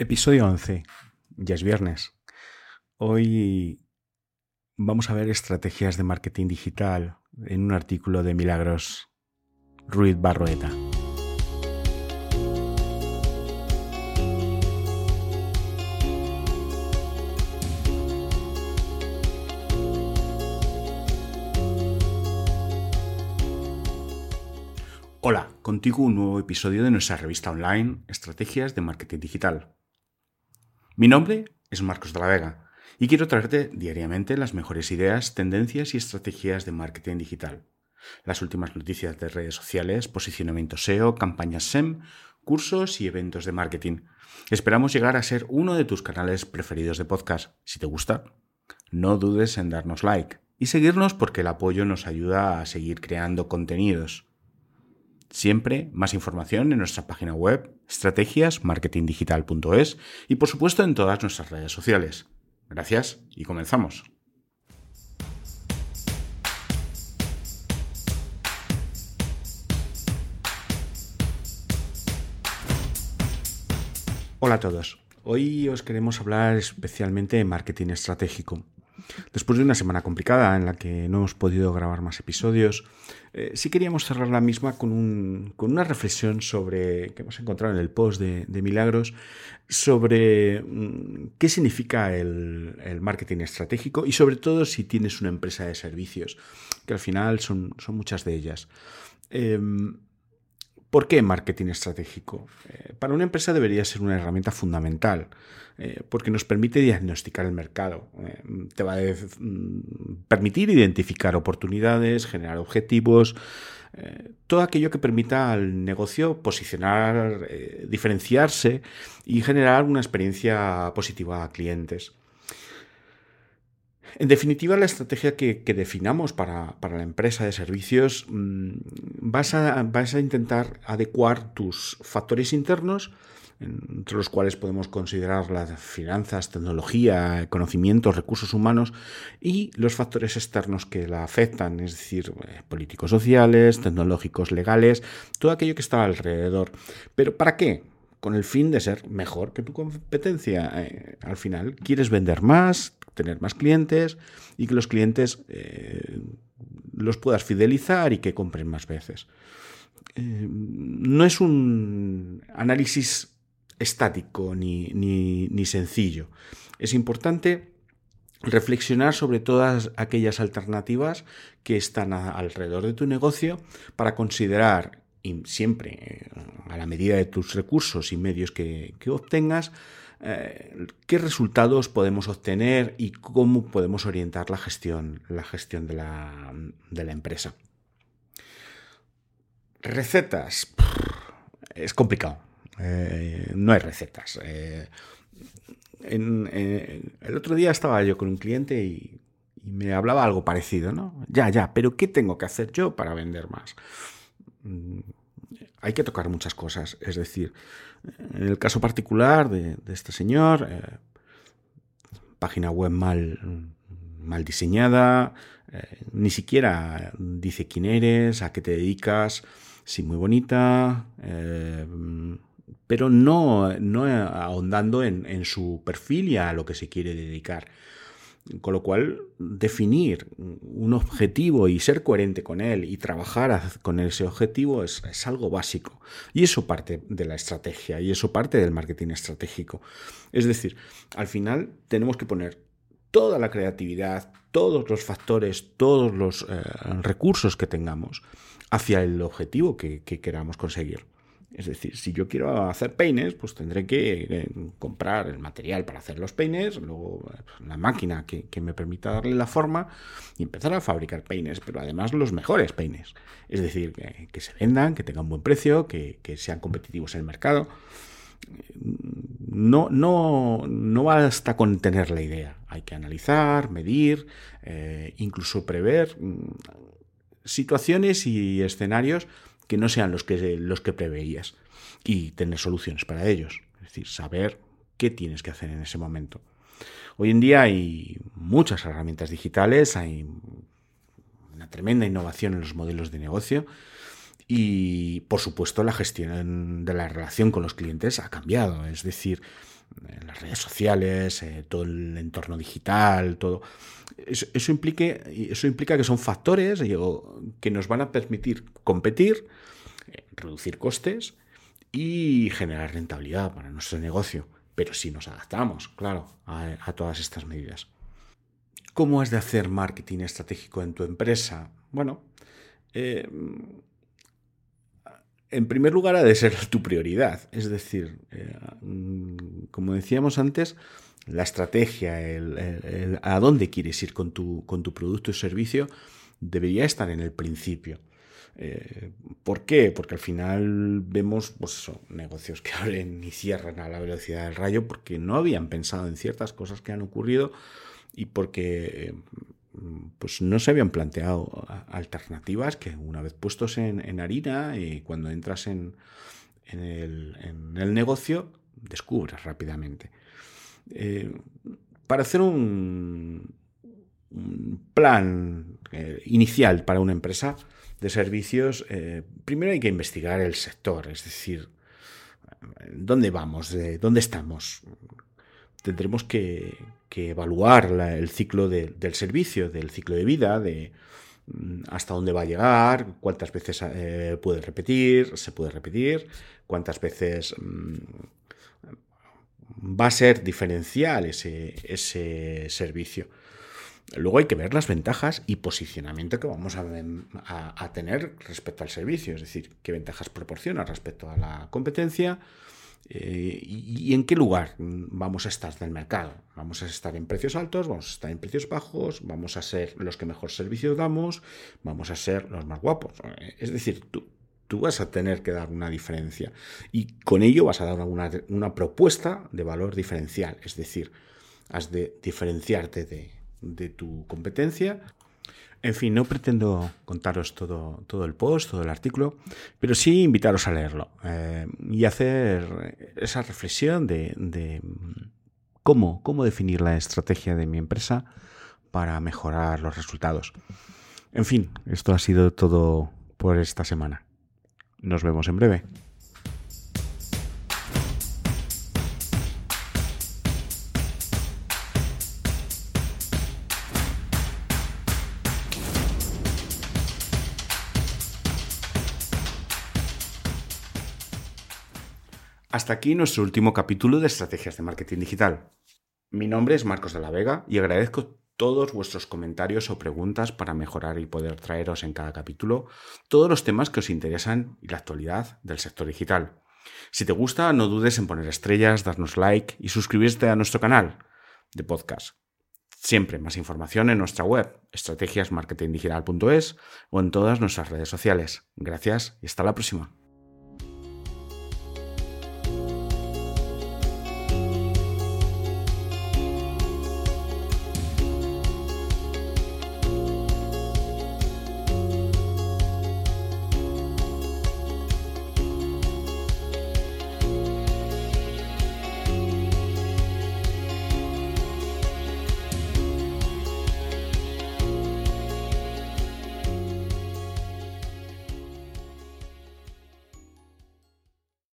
Episodio 11. Ya es viernes. Hoy vamos a ver estrategias de marketing digital en un artículo de Milagros Ruiz Barroeta. Hola, contigo un nuevo episodio de nuestra revista online Estrategias de Marketing Digital. Mi nombre es Marcos de la Vega y quiero traerte diariamente las mejores ideas, tendencias y estrategias de marketing digital. Las últimas noticias de redes sociales, posicionamiento SEO, campañas SEM, cursos y eventos de marketing. Esperamos llegar a ser uno de tus canales preferidos de podcast. Si te gusta, no dudes en darnos like y seguirnos porque el apoyo nos ayuda a seguir creando contenidos. Siempre más información en nuestra página web estrategiasmarketingdigital.es y por supuesto en todas nuestras redes sociales. Gracias y comenzamos. Hola a todos. Hoy os queremos hablar especialmente de marketing estratégico. Después de una semana complicada en la que no hemos podido grabar más episodios, eh, sí queríamos cerrar la misma con, una reflexión sobre, que hemos encontrado en el post de, Milagros, sobre mm, qué significa el, marketing estratégico y sobre todo si tienes una empresa de servicios, que al final son, muchas de ellas. Em, ¿Por qué marketing estratégico? Eh, para una empresa debería ser una herramienta fundamental, eh, porque nos permite diagnosticar el mercado, eh, te va a mm, permitir identificar oportunidades, generar objetivos, todo aquello que permita al negocio posicionar, diferenciarse y generar una experiencia positiva a clientes. En definitiva, la estrategia que, definamos para, la empresa de servicios mm, vas, a, intentar adecuar tus factores internos, entre los cuales podemos considerar las finanzas, tecnología, conocimientos, recursos humanos, y los factores externos que la afectan, es decir, eh, políticos sociales, tecnológicos, legales, todo aquello que está alrededor. ¿Pero para qué? con el fin de ser mejor que tu competencia. Eh, al final, quieres vender más, tener más clientes y que los clientes eh, los puedas fidelizar y que compren más veces. Eh, no es un análisis estático ni, ni, sencillo. Es importante reflexionar sobre todas aquellas alternativas que están alrededor de tu negocio para considerar y siempre eh, a la medida de tus recursos y medios que, que obtengas eh, qué resultados podemos obtener y cómo podemos orientar la gestión, la gestión de, la, empresa. Recetas. Es complicado. Eh, no hay recetas. El otro día estaba yo con un cliente y, y, me hablaba algo parecido, ¿no? Ya, ya, pero ¿qué tengo que hacer yo para vender más? Mm, hay que tocar muchas cosas. Es decir, en el caso particular de, este señor, eh, página web mal, mal diseñada, eh, ni siquiera dice quién eres, a qué te dedicas, sí, muy bonita, eh, pero no, no ahondando en, en, su perfil y a lo que se quiere dedicar. Con lo cual, definir un objetivo y ser coherente con él y trabajar con ese objetivo es, algo básico. Y eso parte de la estrategia y eso parte del marketing estratégico. Es decir, al final tenemos que poner toda la creatividad, todos los factores, todos los eh, recursos que tengamos hacia el objetivo que queramos conseguir. Es decir, si yo quiero hacer peines, pues tendré que eh, comprar el material para hacer los peines, luego pues, la máquina que, me permita darle la forma y empezar a fabricar peines, pero además los mejores peines. Es decir, que, se vendan, que tengan buen precio, que, sean competitivos en el mercado. No, no, no basta con tener la idea, hay que analizar, medir, eh, incluso prever mm, situaciones y escenarios que no sean los que, los que preveías y tener soluciones para ellos. Es decir, saber qué tienes que hacer en ese momento. Hoy en día hay muchas herramientas digitales, hay una tremenda innovación en los modelos de negocio y, por supuesto, la gestión de la relación con los clientes ha cambiado. Es decir, las redes sociales, eh, todo el entorno digital, todo. Eso, implique, eso implica que son factores que nos van a permitir competir, eh, reducir costes y generar rentabilidad para nuestro negocio. Pero si nos adaptamos, claro, a, todas estas medidas. ¿Cómo has de hacer marketing estratégico en tu empresa? Bueno, eh, en primer lugar ha de ser tu prioridad. Es decir, eh, como decíamos antes, la estrategia, el, a dónde quieres ir con tu, con tu producto y servicio, debería estar en el principio. Eh, ¿Por qué? Porque al final vemos pues negocios que abren y cierran a la velocidad del rayo porque no habían pensado en ciertas cosas que han ocurrido y porque pues no se habían planteado alternativas que una vez puestos en, harina y cuando entras en, el, negocio descubres rápidamente. Eh, para hacer un, plan eh, inicial para una empresa de servicios, eh, primero hay que investigar el sector, es decir, dónde vamos, dónde estamos, tendremos que, evaluar el ciclo del servicio, del ciclo de vida, de mm, hasta dónde va a llegar, cuántas veces puede repetir, se puede repetir, cuántas veces mm, va a ser diferencial ese, ese, servicio. Luego hay que ver las ventajas y posicionamiento que vamos a, a, tener respecto al servicio, es decir, qué ventajas proporciona respecto a la competencia, eh, y, en qué lugar vamos a estar del mercado? ¿Vamos a estar en precios altos? ¿Vamos a estar en precios bajos? ¿Vamos a ser los que mejor servicio damos? ¿Vamos a ser los más guapos? Es decir, tú, tú vas a tener que dar una diferencia y con ello vas a dar una, una propuesta de valor diferencial. Es decir, has de diferenciarte de, de tu competencia en fin, no pretendo contaros todo, todo el post, todo el artículo, pero sí invitaros a leerlo eh, y hacer esa reflexión de, cómo, cómo definir la estrategia de mi empresa para mejorar los resultados. En fin, esto ha sido todo por esta semana. Nos vemos en breve. Hasta aquí nuestro último capítulo de Estrategias de Marketing Digital. Mi nombre es Marcos de la Vega y agradezco todos vuestros comentarios o preguntas para mejorar y poder traeros en cada capítulo todos los temas que os interesan y la actualidad del sector digital. Si te gusta, no dudes en poner estrellas, darnos like y suscribirte a nuestro canal de podcast. Siempre más información en nuestra web, estrategiasmarketingdigital.es o en todas nuestras redes sociales. Gracias y hasta la próxima.